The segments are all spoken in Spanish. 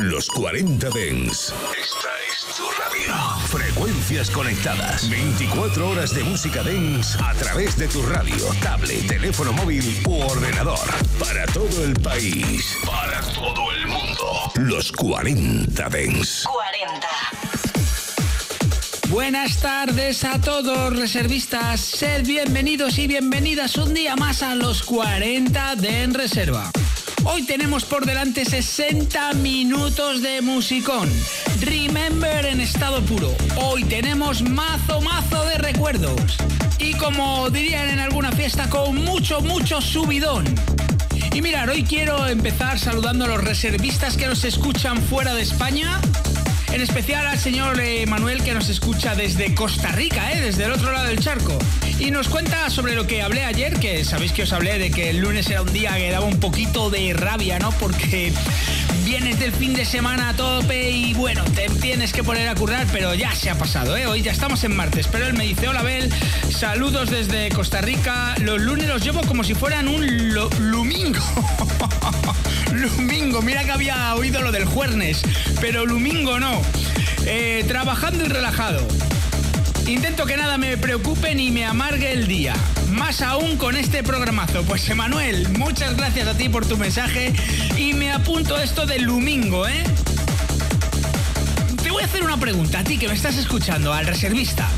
Los 40 Dens. Esta es tu radio. Frecuencias conectadas. 24 horas de música Dens a través de tu radio, tablet, teléfono móvil u ordenador. Para todo el país. Para todo el mundo. Los 40 Dens. 40. Buenas tardes a todos reservistas, sed bienvenidos y bienvenidas un día más a los 40 de En Reserva. Hoy tenemos por delante 60 minutos de musicón. Remember en estado puro. Hoy tenemos mazo mazo de recuerdos. Y como dirían en alguna fiesta, con mucho, mucho subidón. Y mirar, hoy quiero empezar saludando a los reservistas que nos escuchan fuera de España en especial al señor eh, Manuel que nos escucha desde Costa Rica, eh, desde el otro lado del charco. Y nos cuenta sobre lo que hablé ayer, que sabéis que os hablé de que el lunes era un día que daba un poquito de rabia, ¿no? Porque vienes del fin de semana a tope y bueno, te tienes que poner a currar, pero ya se ha pasado, ¿eh? Hoy ya estamos en martes, pero él me dice, hola Bel, saludos desde Costa Rica, los lunes los llevo como si fueran un lo- lumingo. mira que había oído lo del juernes, pero lumingo no. Eh, trabajando y relajado. Intento que nada me preocupe ni me amargue el día. Más aún con este programazo. Pues Emanuel, muchas gracias a ti por tu mensaje y me apunto esto del lumingo, ¿eh? Te voy a hacer una pregunta a ti que me estás escuchando, al reservista.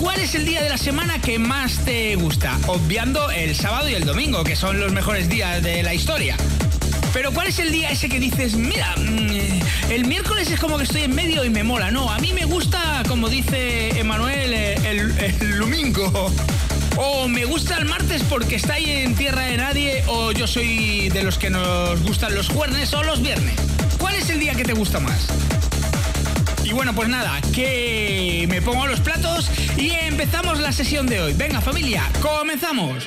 ¿Cuál es el día de la semana que más te gusta? Obviando el sábado y el domingo, que son los mejores días de la historia. Pero ¿cuál es el día ese que dices, mira, mm, el miércoles es como que estoy en medio y me mola? No, a mí me gusta, como dice Emanuel, eh, el, domingo. O me gusta el martes porque está ahí en tierra de nadie, o yo soy de los que nos gustan los jueves o los viernes. ¿Cuál es el día que te gusta más? Y bueno, pues nada, que me pongo los platos y empezamos la sesión de hoy. Venga familia, comenzamos.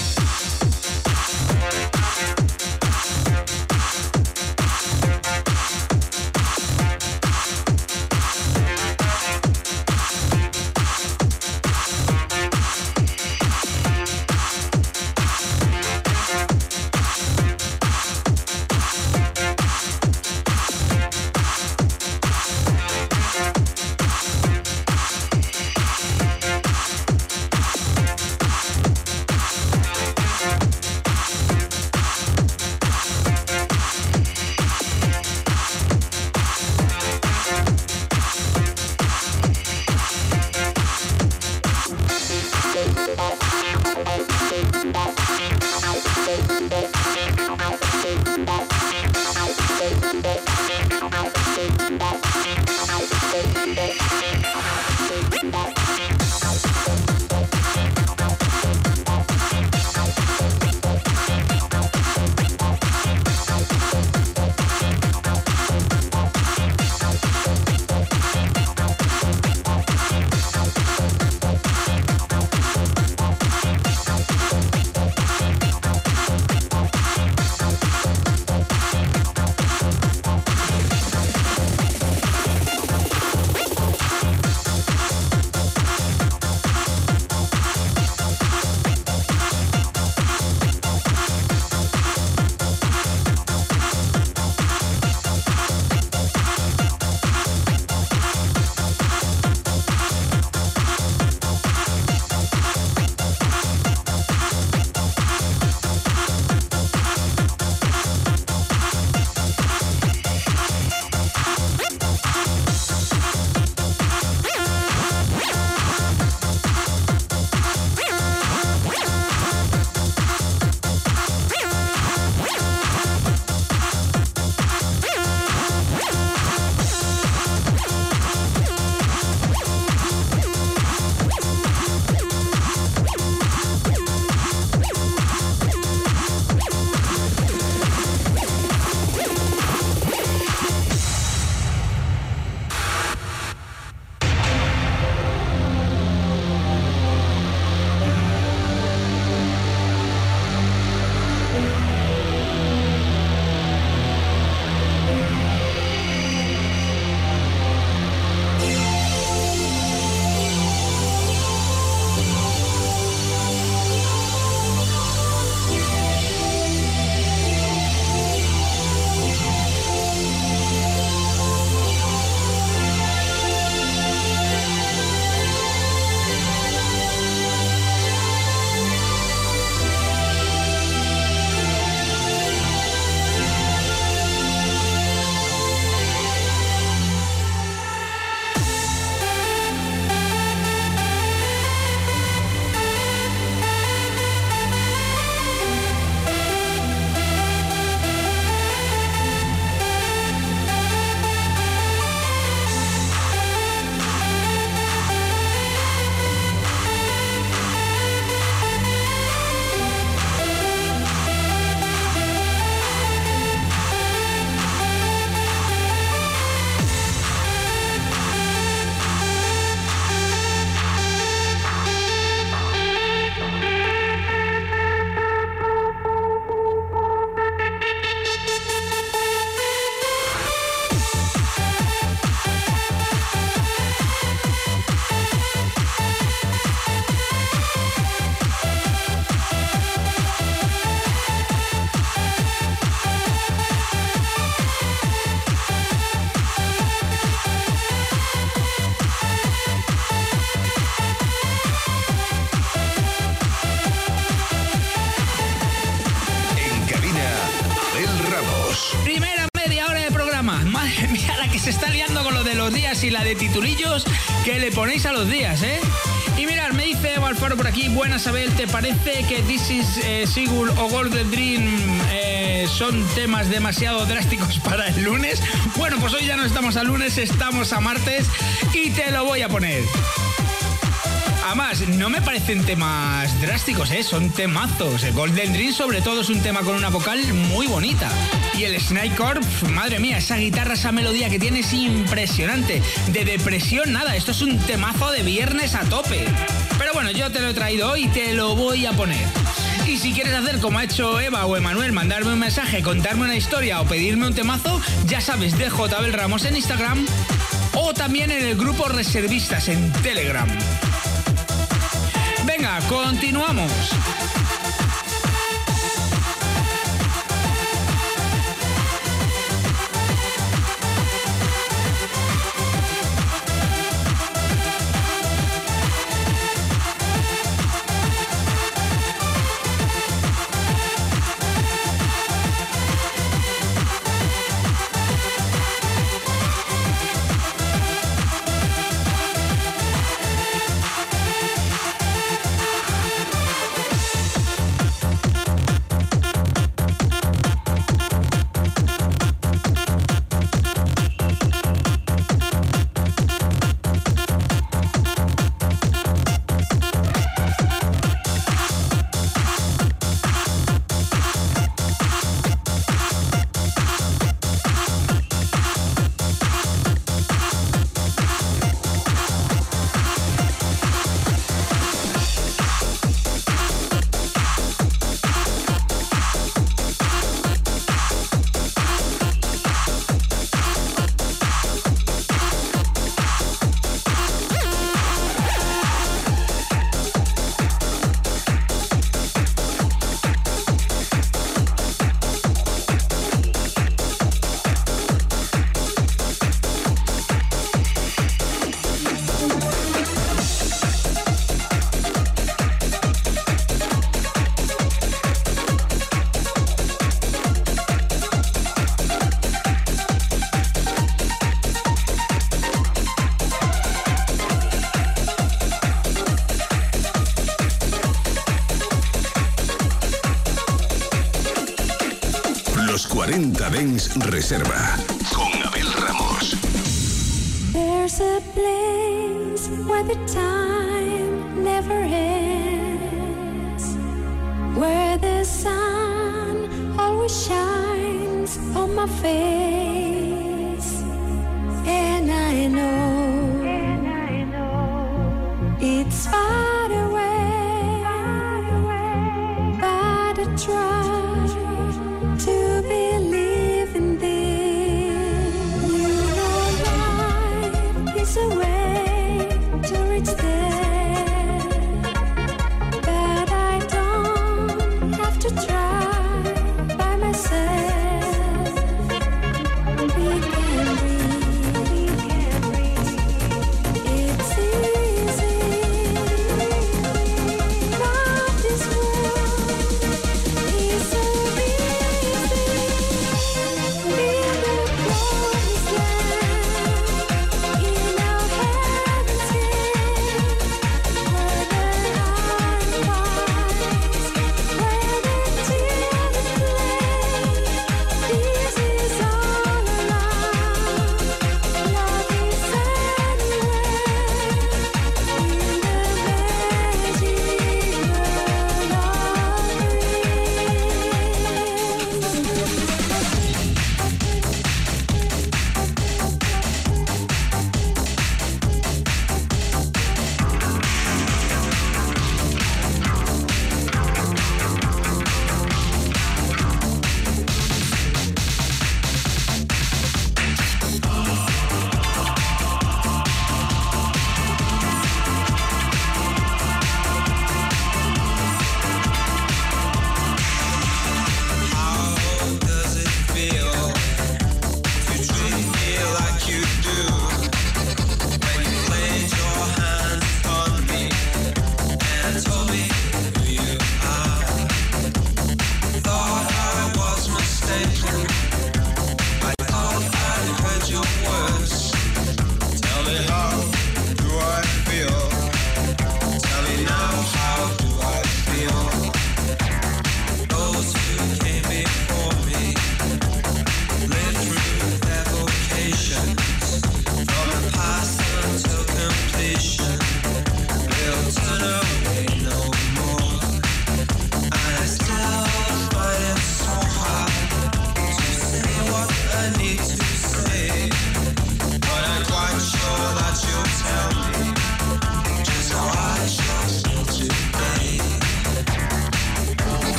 Programa. Madre mía, la que se está liando con lo de los días y la de titulillos que le ponéis a los días, ¿eh? Y mirad, me dice Alfaro por aquí, buenas Abel, ¿te parece que This is eh, Sigul o Golden Dream eh, son temas demasiado drásticos para el lunes? Bueno, pues hoy ya no estamos a lunes, estamos a martes y te lo voy a poner. Además, no me parecen temas drásticos, ¿eh? son temazos. El Golden Dream sobre todo es un tema con una vocal muy bonita. Y el Snake madre mía, esa guitarra, esa melodía que tiene es impresionante. De depresión, nada, esto es un temazo de viernes a tope. Pero bueno, yo te lo he traído hoy y te lo voy a poner. Y si quieres hacer como ha hecho Eva o Emanuel, mandarme un mensaje, contarme una historia o pedirme un temazo, ya sabes, de JBel Ramos en Instagram o también en el grupo Reservistas en Telegram. Venga, continuamos. 40 Dens Reserva. Con Abel Ramos. There's a place where the time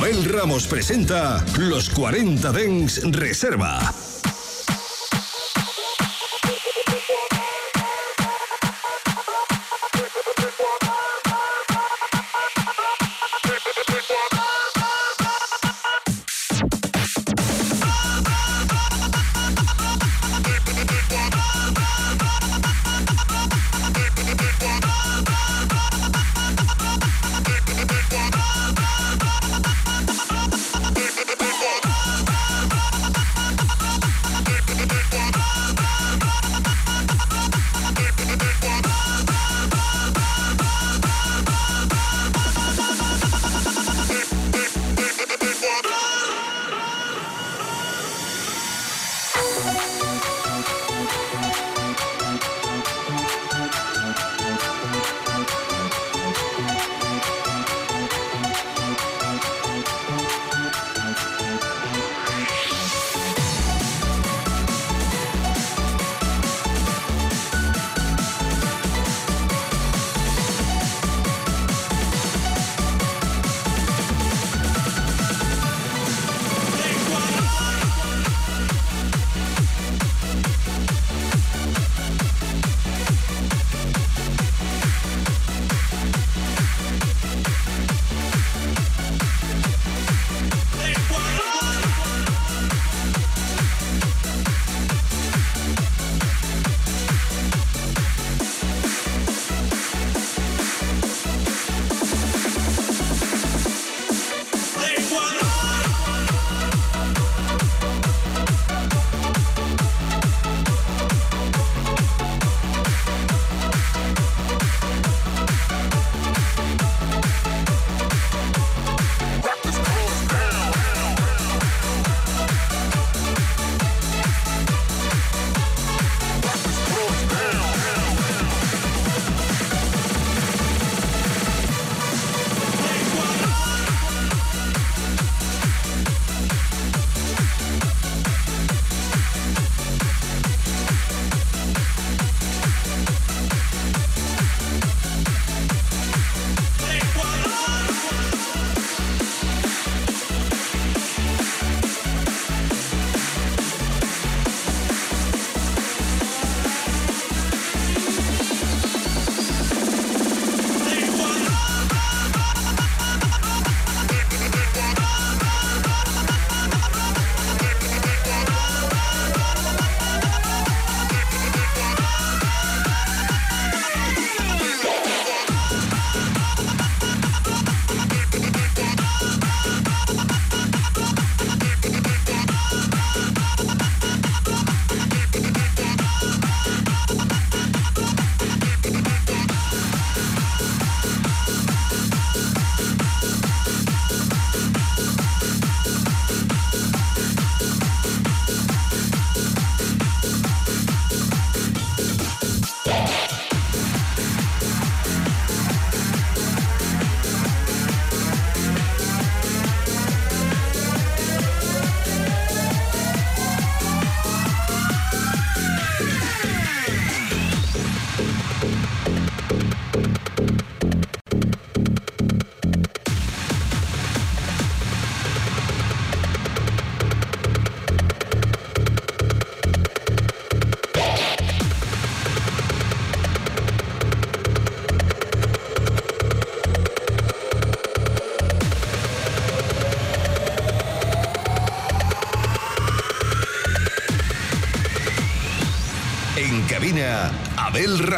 Abel Ramos presenta Los 40 Dens Reserva.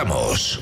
Abel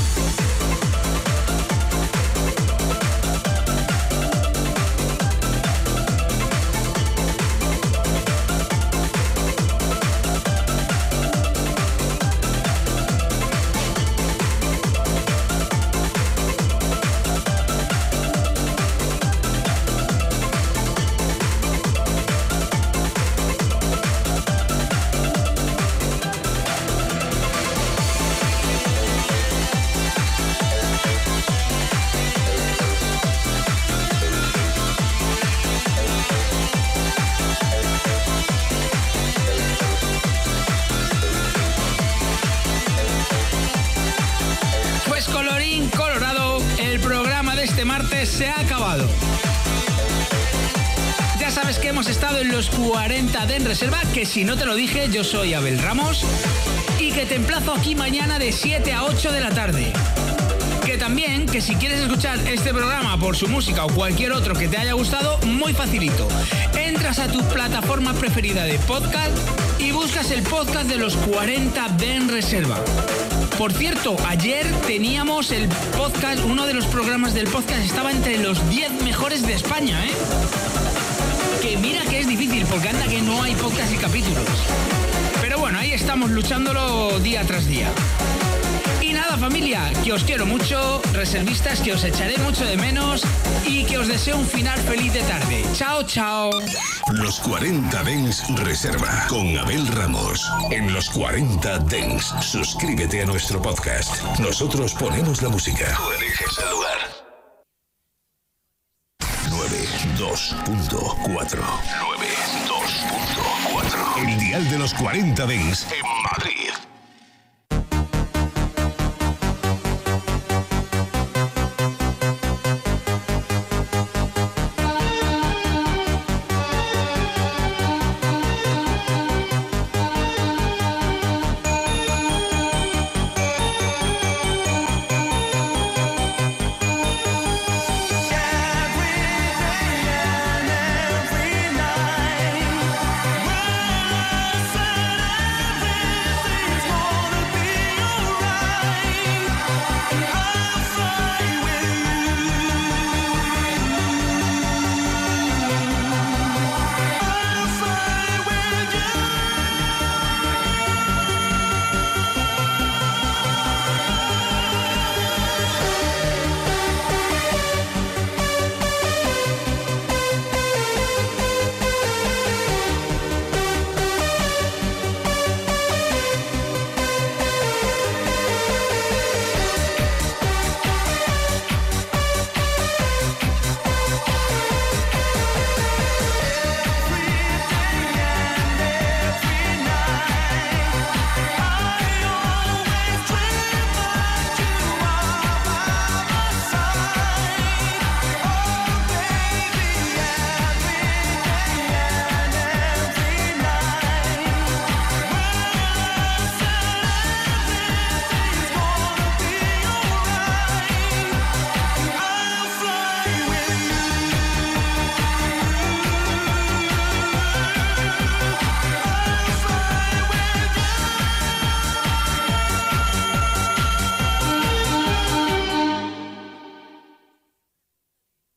40 de En Reserva, que si no te lo dije, yo soy Abel Ramos, y que te emplazo aquí mañana de 7 a 8 de la tarde. Que también, que si quieres escuchar este programa por su música o cualquier otro que te haya gustado, muy facilito. Entras a tu plataforma preferida de podcast y buscas el podcast de los 40 de En Reserva. Por cierto, ayer teníamos el podcast, uno de los programas del podcast estaba entre los 10 mejores de España, ¿eh? Mira que es difícil, porque anda que no hay podcast y capítulos. Pero bueno, ahí estamos luchándolo día tras día. Y nada familia, que os quiero mucho, reservistas, que os echaré mucho de menos y que os deseo un final feliz de tarde. Chao, chao. Los 40 Dens Reserva con Abel Ramos. En los 40 Dens, suscríbete a nuestro podcast. Nosotros ponemos la música. Tú eliges el